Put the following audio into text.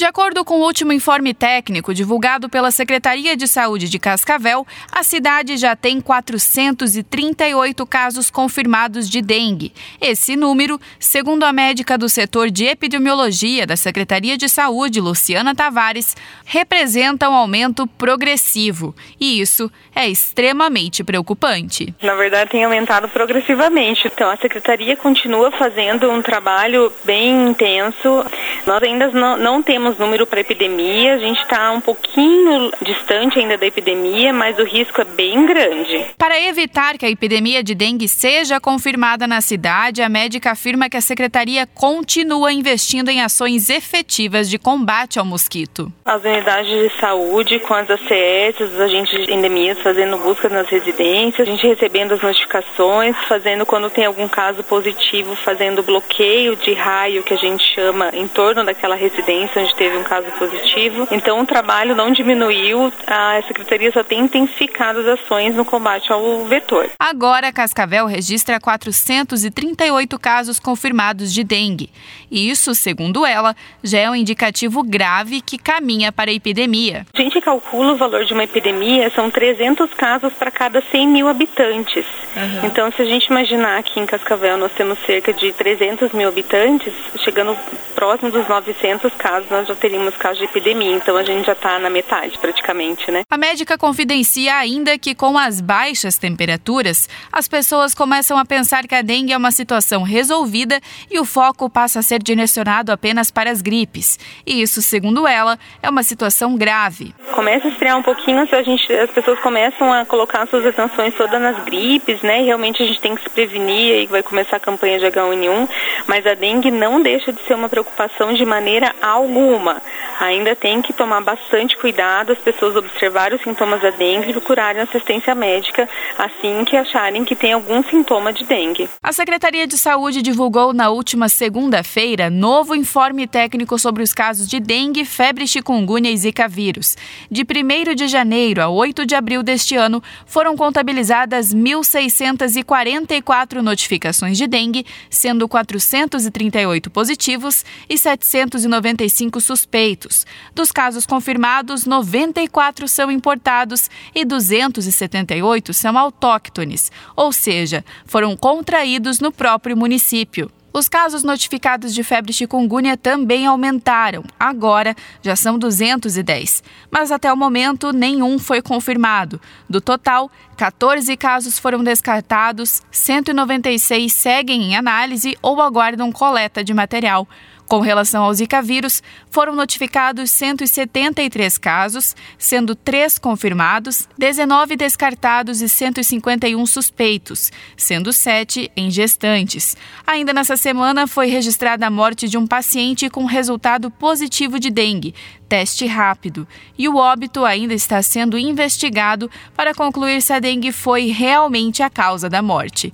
De acordo com o último informe técnico divulgado pela Secretaria de Saúde de Cascavel, a cidade já tem 438 casos confirmados de dengue. Esse número, segundo a médica do setor de epidemiologia da Secretaria de Saúde, Luciana Tavares, representa um aumento progressivo. E isso é extremamente preocupante. Na verdade, tem aumentado progressivamente. Então, a Secretaria continua fazendo um trabalho bem intenso. Nós ainda não, não temos número para epidemia, a gente está um pouquinho distante ainda da epidemia, mas o risco é bem grande. Para evitar que a epidemia de dengue seja confirmada na cidade, a médica afirma que a secretaria continua investindo em ações efetivas de combate ao mosquito. As unidades de saúde, com as ACS, os agentes de endemias fazendo buscas nas residências, a gente recebendo as notificações, fazendo quando tem algum caso positivo, fazendo bloqueio de raio que a gente chama em torno daquela residência onde teve um caso positivo. Então o trabalho não diminuiu, a secretaria só tem intensificado as ações no combate ao vetor. Agora, Cascavel registra 438 casos confirmados de dengue. Isso, segundo ela, já é um indicativo grave que caminha para a epidemia. A gente calcula o valor de uma epidemia, são 300 casos para cada 100 mil habitantes. Uhum. Então, se a gente imaginar aqui em Cascavel nós temos cerca de 300 mil habitantes, chegando próximo dos 900 casos, nós já teríamos casos de epidemia. Então, a gente já está na metade, praticamente, né? A médica confidencia ainda que com as baixas temperaturas, as pessoas começam a pensar que a dengue é uma situação resolvida e o foco passa a ser direcionado apenas para as gripes. E isso, segundo ela, é uma situação grave. Começa a esfriar um pouquinho, a gente, as pessoas começam a colocar suas atenções todas nas gripes, né? E realmente a gente tem que se prevenir e vai começar a campanha de H1N1, mas a dengue não deixa de ser uma preocupação de maneira alguma. Ainda tem que tomar bastante cuidado, as pessoas observarem os sintomas da dengue e procurarem assistência médica assim que acharem que tem algum sintoma de dengue. A Secretaria de Saúde divulgou na última segunda-feira novo informe técnico sobre os casos de dengue, febre chikungunya e zika vírus. De 1 de janeiro a 8 de abril deste ano, foram contabilizadas 1.644 notificações de dengue, sendo 438 positivos e 795 suspeitos. Dos casos confirmados, 94 são importados e 278 são autóctones, ou seja, foram contraídos no próprio município. Os casos notificados de febre chikungunya também aumentaram. Agora já são 210. Mas até o momento nenhum foi confirmado. Do total, 14 casos foram descartados, 196 seguem em análise ou aguardam coleta de material. Com relação ao Zika vírus, foram notificados 173 casos, sendo 3 confirmados, 19 descartados e 151 suspeitos, sendo 7 em gestantes. Ainda nessa semana foi registrada a morte de um paciente com resultado positivo de dengue, teste rápido, e o óbito ainda está sendo investigado para concluir se a dengue foi realmente a causa da morte.